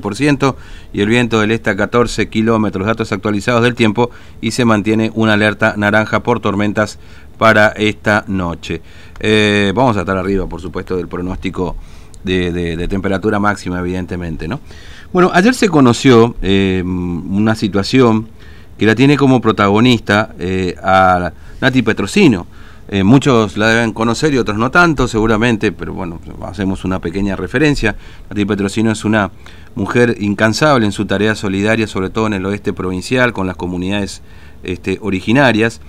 7% y el viento del este a 14 kilómetros. Datos actualizados del tiempo y se mantiene una alerta naranja por tormentas para esta noche. Eh, vamos a estar arriba, por supuesto, del pronóstico de, temperatura máxima, evidentemente. ¿no? Bueno, ayer se conoció eh, una situación que la tiene como protagonista eh, a Nati Petrosino. Muchos la deben conocer y otros no tanto, seguramente, pero bueno, hacemos una pequeña referencia. Nati Petrosino es una mujer incansable en su tarea solidaria, sobre todo en el oeste provincial, con las comunidades este, originarias.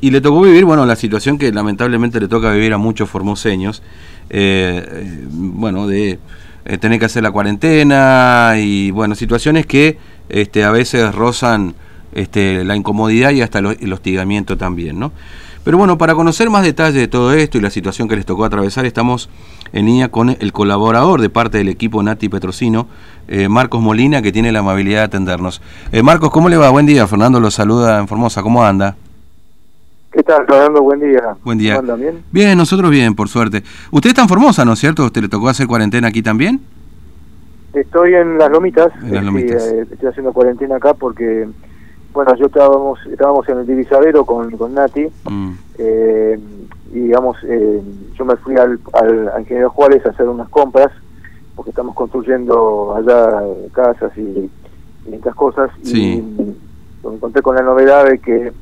Y le tocó vivir, bueno, la situación que lamentablemente le toca vivir a muchos formoseños, eh, eh, bueno, de eh, tener que hacer la cuarentena y, bueno, situaciones que este, a veces rozan este, la incomodidad y hasta el hostigamiento también, ¿no? Pero bueno, para conocer más detalles de todo esto y la situación que les tocó atravesar, estamos en línea con el colaborador de parte del equipo Nati Petrosino, Marcos Molina, que tiene la amabilidad de atendernos. Marcos, ¿cómo le va? Buen día, Fernando lo saluda en Formosa, ¿cómo anda? ¿Qué tal, Fernando? Buen día. Buen día. ¿Cómo bien? Bien, nosotros bien, por suerte. Usted está en Formosa, ¿no es cierto? ¿Usted le tocó hacer cuarentena aquí también? Estoy en Las Lomitas. En Las Lomitas. Eh, estoy haciendo cuarentena acá porque, bueno, yo estábamos, estábamos en el divisadero con, con Nati. Mm. Eh, y, digamos, eh, yo me fui al, al, Ingeniero Juárez a hacer unas compras porque estamos construyendo allá casas y, y estas cosas. Sí. Y me encontré con la novedad de que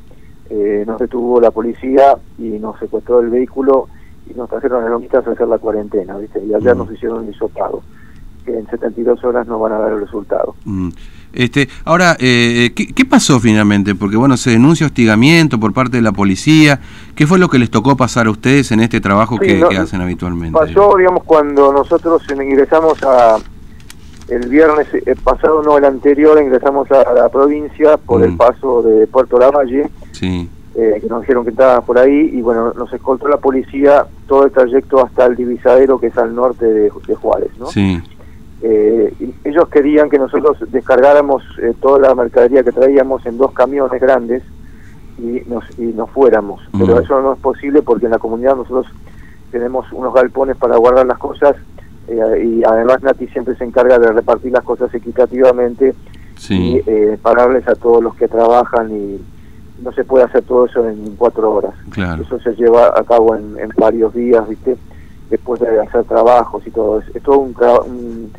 eh, nos detuvo la policía y nos secuestró el vehículo y nos trajeron a Lomitas a hacer la cuarentena, ¿viste? Y ayer mm. nos hicieron un hisopado, que en 72 horas nos van a dar el resultado. Mm. Este, ahora, eh, ¿qué, pasó finalmente? Porque bueno, se denuncia hostigamiento por parte de la policía. ¿Qué fue lo que les tocó pasar a ustedes en este trabajo que, hacen habitualmente? Pasó, digamos, cuando nosotros ingresamos a, el viernes eh, pasado, no el anterior, ingresamos a la provincia por el mm. paso de Puerto Lavalle, sí. eh, que nos dijeron que estaba por ahí, y bueno, nos escoltó la policía todo el trayecto hasta el divisadero que es al norte de, Juárez, ¿no? Sí. Eh, ellos querían que nosotros descargáramos eh, toda la mercadería que traíamos en dos camiones grandes y nos, y nos fuéramos, pero eso no es posible porque en la comunidad nosotros tenemos unos galpones para guardar las cosas eh, y además Nati siempre se encarga de repartir las cosas equitativamente y eh, pararles a todos los que trabajan y no se puede hacer todo eso en cuatro horas. Eso se lleva a cabo en, varios días, ¿viste? Después de hacer trabajos y todo. Es, es todo un,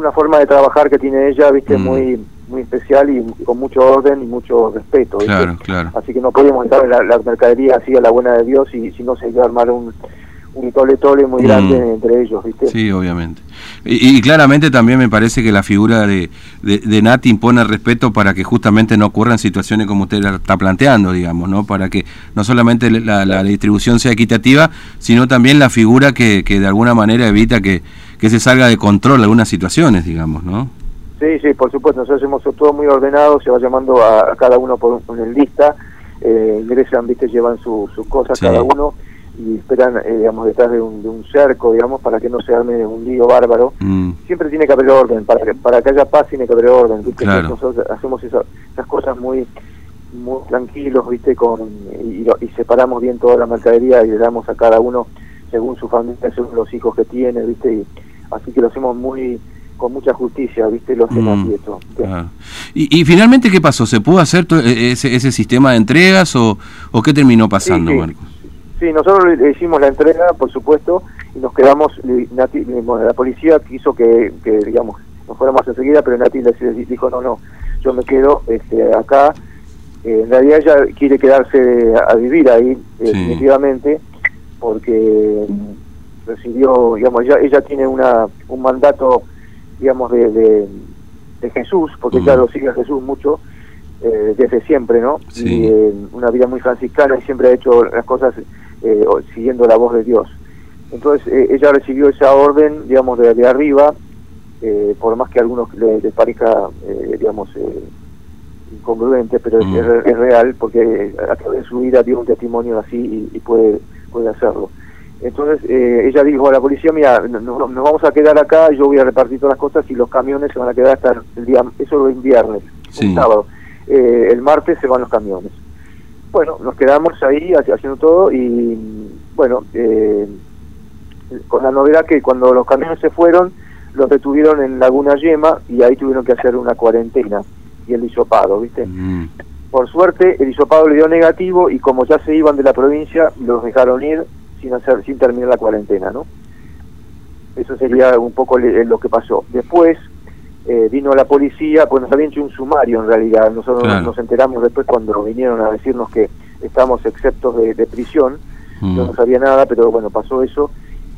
una forma de trabajar que tiene ella, ¿viste? Mm. Muy muy especial y, con mucho orden y mucho respeto. Claro, claro. Así que no podemos entrar en la, mercadería así a la buena de Dios y si no se iba a armar un, un tole tole muy grande mm. entre ellos, ¿viste? Sí, obviamente. Y, claramente también me parece que la figura de, de, Nati impone respeto para que justamente no ocurran situaciones como usted está planteando, digamos, ¿no? Para que no solamente la, distribución sea equitativa, sino también la figura que, que de alguna manera evita que, que se salga de control algunas situaciones, digamos, ¿no? Sí, sí, por supuesto, nosotros hacemos todo muy ordenado, se va llamando a, cada uno por una lista, eh, ingresan, viste, llevan sus cosas cada uno y esperan, eh, digamos, detrás de un, de un, cerco, digamos, para que no se arme un lío bárbaro. Mm. Siempre tiene que haber orden, para que, para que haya paz tiene que haber orden. Nosotros hacemos esas cosas muy muy tranquilos, ¿viste? Con, y, separamos bien toda la mercadería y le damos a cada uno según su familia, según los hijos que tiene, ¿viste? Y, así que lo hacemos muy con mucha justicia, ¿viste? Lo hacemos mm. eso. ¿Y, ¿Y, finalmente qué pasó? ¿Se pudo hacer e, ese, ese sistema de entregas o, o qué terminó pasando, Marcos? Sí, nosotros le hicimos la entrega, por supuesto, y nos quedamos, la policía quiso que, digamos, nos fuéramos enseguida, pero Nati dijo, no, no, yo me quedo este, acá. Eh, en realidad ella quiere quedarse a, vivir ahí, definitivamente, porque recibió, digamos, ella, ella tiene una, un mandato, digamos, de, de, Jesús, porque ella lo sigue a Jesús mucho, eh, desde siempre, ¿no? Y eh, una vida muy franciscana y siempre ha hecho las cosas eh, siguiendo la voz de Dios. Entonces eh, ella recibió esa orden, digamos, de, de arriba, eh, por más que a algunos les, parezca, digamos, incongruente, pero es, mm. real, porque a través de su vida dio un testimonio así y, puede, puede hacerlo. Entonces ella dijo a la policía, mira, nos, vamos a quedar acá, yo voy a repartir todas las cosas y los camiones se van a quedar hasta el día, eso es viernes, el sábado. el martes se van los camiones. Bueno, nos quedamos ahí haciendo todo y bueno, eh, con la novedad que cuando los camiones se fueron, los detuvieron en Laguna Yema y ahí tuvieron que hacer una cuarentena y el hisopado, ¿viste? Mm. Por suerte el hisopado le dio negativo y como ya se iban de la provincia, los dejaron ir sin hacer sin terminar la cuarentena, ¿no? Eso sería un poco lo que pasó. Después eh, vino la policía, pues nos habían hecho un sumario en realidad, nosotros nos enteramos después cuando vinieron a decirnos que estamos exceptos de, prisión, mm. no sabía nada, pero bueno, pasó eso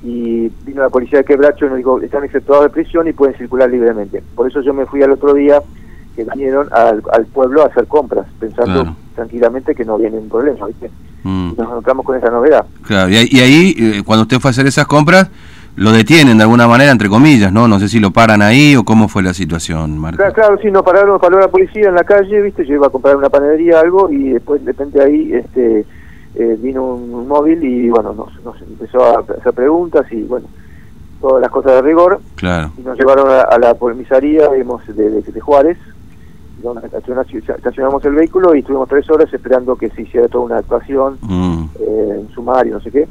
y vino la policía de Quebracho y nos dijo, están exceptuados de prisión y pueden circular libremente. Por eso yo me fui al otro día que vinieron al, pueblo a hacer compras, pensando tranquilamente que no viene un problema, ¿viste? Mm. Nos encontramos con esa novedad. Claro, y, ahí, eh, cuando usted fue a hacer esas compras, lo detienen de alguna manera, entre comillas, ¿no? No sé si lo paran ahí o cómo fue la situación, Marco. Claro, claro sí, nos pararon, paró la policía en la calle, ¿viste? Yo iba a comprar una panadería algo y después de repente ahí este eh, vino un, móvil y bueno, nos, empezó a hacer preguntas y bueno, todas las cosas de rigor. Claro. Y nos llevaron a, la comisaría de, de, Juárez, donde estacionamos el vehículo y estuvimos tres horas esperando que se hiciera toda una actuación, mm. eh, en sumario, no sé qué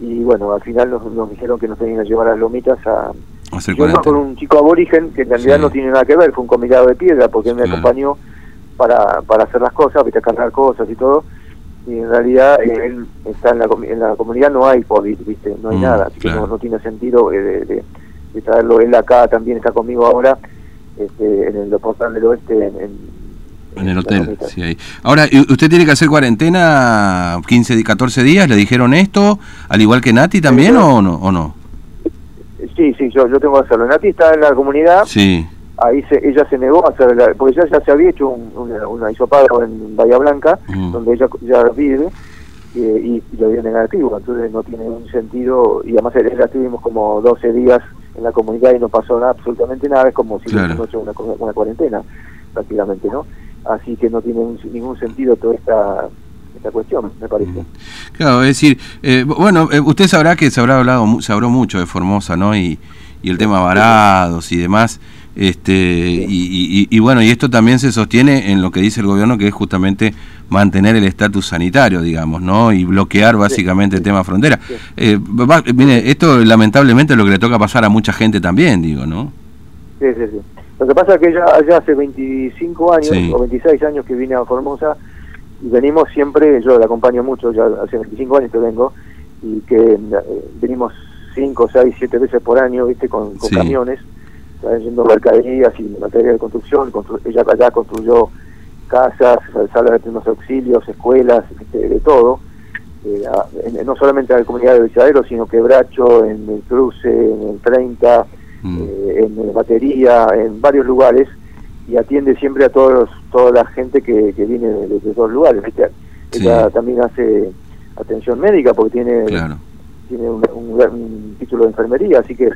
y bueno, al final nos, dijeron que nos tenían que llevar a las lomitas a... Yo con un chico aborigen que en realidad no tiene nada que ver, fue un combinado de piedra porque él me acompañó para, para hacer las cosas, para cargar cosas y todo. Y en realidad eh, él está en la, en la comunidad, no hay COVID, ¿viste? No hay mm, nada, así que no, tiene sentido eh, de, de, traerlo. Él acá también está conmigo ahora este, en el portal del oeste, en en el hotel, sí, ahí. Ahora, ¿usted tiene que hacer cuarentena 15, 14 días? ¿Le dijeron esto? ¿Al igual que Nati también o, no, o no? Sí, sí, yo, yo tengo que hacerlo. Nati está en la comunidad. Sí. Ahí se, ella se negó a hacer, porque ya, ya se había hecho un, una, una en Bahía Blanca, mm. donde ella ya vive, y, y, lo dio negativo. Entonces no tiene un sentido, y además ella estuvimos como 12 días en la comunidad y no pasó nada, absolutamente nada, es como si claro. hubiésemos hecho una, una cuarentena, prácticamente, ¿no? así que no tiene ningún sentido toda esta esta cuestión, me parece. Claro, es decir, eh, bueno, eh, usted sabrá que se habrá hablado, se habló mucho de Formosa, ¿no? Y, y el tema varados y demás. Este, y, y, bueno, y esto también se sostiene en lo que dice el gobierno, que es justamente mantener el estatus sanitario, digamos, ¿no? Y bloquear básicamente el tema frontera. Eh, mire, esto lamentablemente es lo que le toca pasar a mucha gente también, digo, ¿no? Sí, sí, sí. Lo que pasa es que ya, ya hace 25 años o 26 años que vine a Formosa y venimos siempre, yo la acompaño mucho, ya hace 25 años que vengo, y que eh, venimos 5, 6, 7 veces por año, viste, con, camiones, trayendo mercaderías y materia de construcción, ella allá construyó casas, salas de primeros auxilios, escuelas, de todo, eh, no solamente en la comunidad de Visadero, sino que Bracho, en el cruce, en el 30, Mm. Eh, en batería, en varios lugares, y atiende siempre a todos toda la gente que, viene de, todos lugares. Ella también hace atención médica porque tiene, tiene un, título de enfermería, así que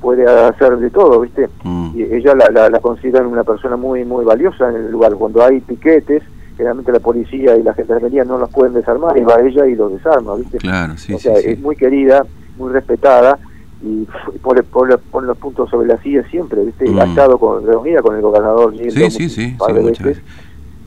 puede hacer de todo, ¿viste? Mm. Y ella la, la, consideran una persona muy muy valiosa en el lugar. Cuando hay piquetes, generalmente la policía y la gendarmería no los pueden desarmar, y va ella y los desarma, ¿viste? Claro, sí, o sea, es muy querida, muy respetada, y pone, los puntos sobre la silla siempre, ¿viste? Ha mm. estado con, reunida con el gobernador sí, sí, sí, un par de veces,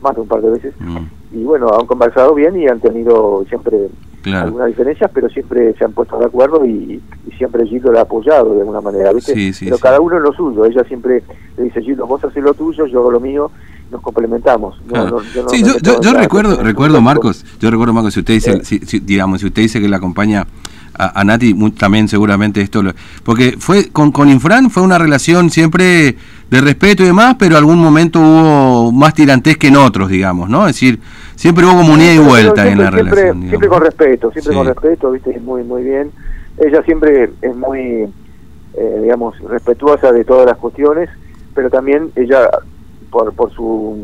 más de un par de veces, mm. y bueno, han conversado bien y han tenido siempre algunas diferencias, pero siempre se han puesto de acuerdo y, siempre Gildo la ha apoyado de alguna manera, ¿viste? pero cada uno en lo suyo, ella siempre le dice, Gildo, vos haces lo tuyo, yo hago lo mío, nos complementamos. sí, yo, recuerdo, recuerdo Marcos, yo recuerdo Marcos, si usted dice, si, digamos, si usted dice que la acompaña a, Nati también seguramente esto, porque fue con, con Infran fue una relación siempre de respeto y demás, pero algún momento hubo más tirantes que en otros, digamos, ¿no? Es decir, siempre hubo comunidad y vuelta en la relación. Siempre con respeto, siempre con respeto, viste, muy, muy bien. Ella siempre es muy, eh, digamos, respetuosa de todas las cuestiones, pero también ella, por, por su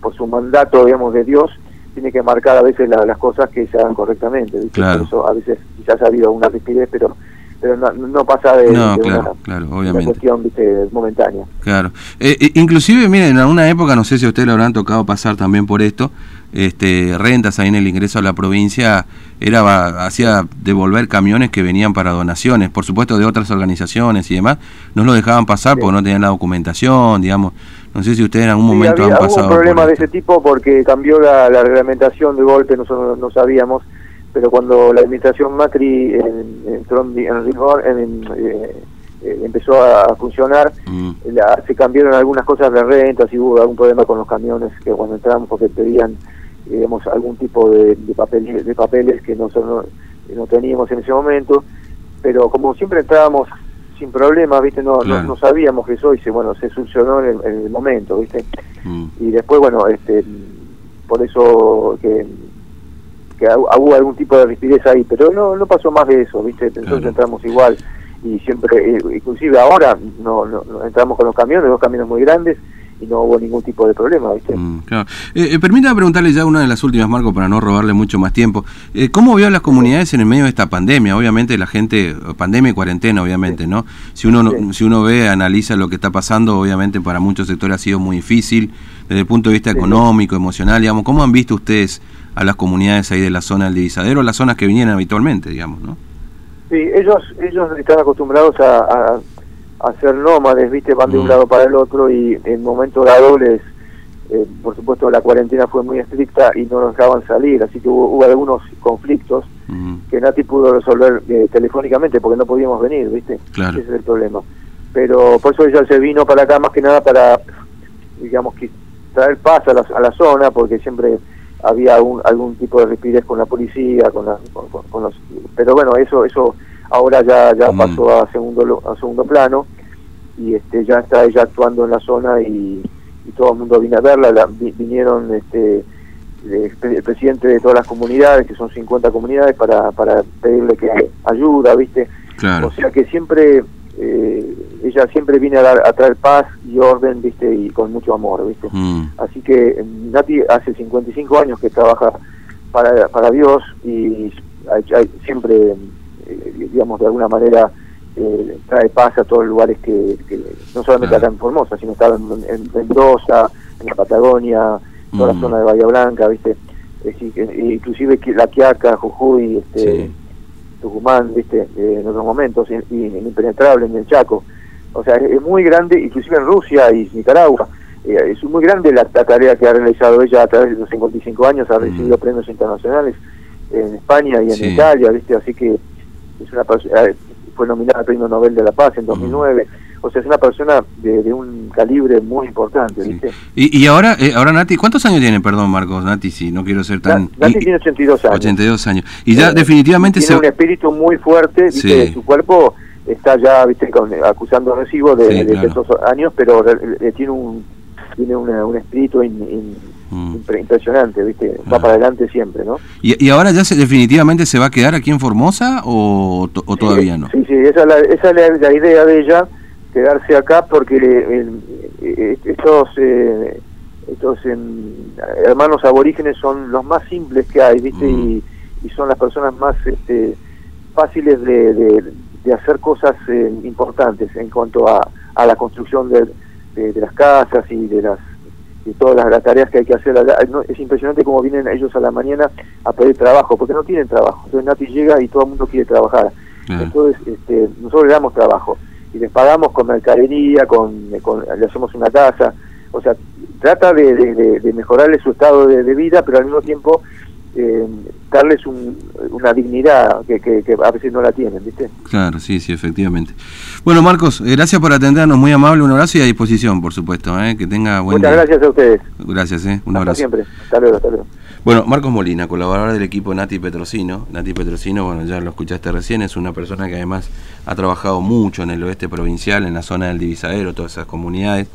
por su mandato, digamos, de Dios, tiene que marcar a veces las cosas que se hagan correctamente. Claro. eso a veces quizás ha habido una rigidez, pero pero no, pasa de, no, claro, claro, obviamente. cuestión ¿viste? momentánea. Claro. Eh, inclusive, miren, en alguna época, no sé si a ustedes le habrán tocado pasar también por esto, este, rentas ahí en el ingreso a la provincia, era hacía devolver camiones que venían para donaciones, por supuesto de otras organizaciones y demás, no lo dejaban pasar porque no tenían la documentación, digamos. No sé si ustedes en algún momento han pasado. Hubo un problema de ese tipo porque cambió la, la reglamentación de golpe, nosotros no sabíamos pero cuando la administración Macri entró en, rigor, en, eh, empezó a funcionar, mm. se cambiaron algunas cosas de renta, si hubo algún problema con los camiones que cuando entramos porque pedían digamos algún tipo de, de, de papeles que no, no, teníamos en ese momento, pero como siempre entrábamos sin problemas, ¿viste? No, no, sabíamos que eso y se, bueno, se solucionó en el, momento, ¿viste? Mm. Y después, bueno, este por eso que, que hubo algún tipo de rigidez ahí, pero no no pasó más de eso, ¿viste? Nosotros entramos igual y siempre, eh, inclusive ahora, no, no, entramos con los camiones, dos camiones muy grandes, y no hubo ningún tipo de problema, ¿viste? Mm, claro. Eh, eh, permítame preguntarle ya una de las últimas, Marco, para no robarle mucho más tiempo. Eh, ¿Cómo vio a las comunidades en el medio de esta pandemia? Obviamente la gente, pandemia y cuarentena, obviamente, ¿no? Si uno, si uno ve, analiza lo que está pasando, obviamente para muchos sectores ha sido muy difícil, desde el punto de vista económico, emocional, digamos. ¿Cómo han visto ustedes a las comunidades ahí de la zona del divisadero, las zonas que vinieron habitualmente, digamos, no? Sí, ellos, ellos están acostumbrados a, a, ser nómades, ¿viste? Van de un mm. lado para el otro y en momento dado les, eh, por supuesto, la cuarentena fue muy estricta y no nos dejaban salir, así que hubo, algunos conflictos mm. que Nati pudo resolver eh, telefónicamente porque no podíamos venir, ¿viste? Ese es el problema. Pero por eso ella se vino para acá más que nada para, digamos, que traer paz a la, a la zona, porque siempre había algún tipo de rapidez con la policía, con, con, los, pero bueno, eso eso ahora ya ya mm. pasó a segundo a segundo plano y este ya está ella actuando en la zona y, todo el mundo vino a verla, vinieron este el presidente de todas las comunidades, que son 50 comunidades, para, para pedirle que ayuda, ¿viste? O sea que siempre eh, ella siempre viene a, dar, a traer paz y orden, ¿viste? Y con mucho amor, ¿viste? Mm. Así que eh, Nati hace 55 años que trabaja para, para Dios y siempre, eh, digamos, de alguna manera trae paz a todos los lugares que, no solamente acá en Formosa, sino está en, Mendoza, en la Patagonia, toda la mm. zona de Bahía Blanca, ¿viste? inclusive la Quiaca, Jujuy, este, Tucumán, viste, eh, en otros momentos, y, impenetrable en el Chaco. O sea, es, muy grande, inclusive en Rusia y Nicaragua. Eh, es muy grande la, tarea que ha realizado ella a través de los 55 años, ha recibido mm. premios internacionales en España y en Italia, viste, así que es una eh, fue nominada al Premio Nobel de la Paz en 2009. O sea, es una persona de, un calibre muy importante, ¿viste? Y, y ahora, eh, ahora Nati, ¿cuántos años tiene, perdón, Marcos? Nati, si no quiero ser tan... Nati tiene 82 años. 82 años. Y ya definitivamente tiene un espíritu muy fuerte, ¿viste? Su cuerpo está ya, ¿viste? acusando recibo de, de, esos años, pero tiene un tiene un espíritu mm. impresionante, ¿viste? Va para adelante siempre, ¿no? ¿Y, ahora ya se, definitivamente se va a quedar aquí en Formosa o, o todavía no? Sí, sí, esa es la, esa es la idea de ella quedarse acá porque eh, estos eh, estos hermanos aborígenes son los más simples que hay, ¿viste? Mm. Y, son las personas más este, fáciles de, de, hacer cosas eh, importantes en cuanto a, a la construcción de, de, las casas y de las de todas las, tareas que hay que hacer. es impresionante cómo vienen ellos a la mañana a pedir trabajo, porque no tienen trabajo. Entonces Nati llega y todo el mundo quiere trabajar. Entonces este, nosotros le damos trabajo y les pagamos con mercadería, con, le hacemos una casa, o sea, trata de, de, mejorarle su estado de, vida, pero al mismo tiempo eh, darles una dignidad que, que, a veces no la tienen, ¿viste? Claro, sí, sí, efectivamente. Bueno, Marcos, eh, gracias por atendernos, muy amable, un abrazo y a disposición, por supuesto, ¿eh? que tenga buen Muchas gracias a ustedes. Gracias, ¿eh? un abrazo. siempre, hasta luego, hasta luego. Bueno, Marcos Molina, colaborador del equipo Nati Petrosino. Nati Petrosino, bueno, ya lo escuchaste recién, es una persona que además ha trabajado mucho en el oeste provincial, en la zona del Divisadero, todas esas comunidades.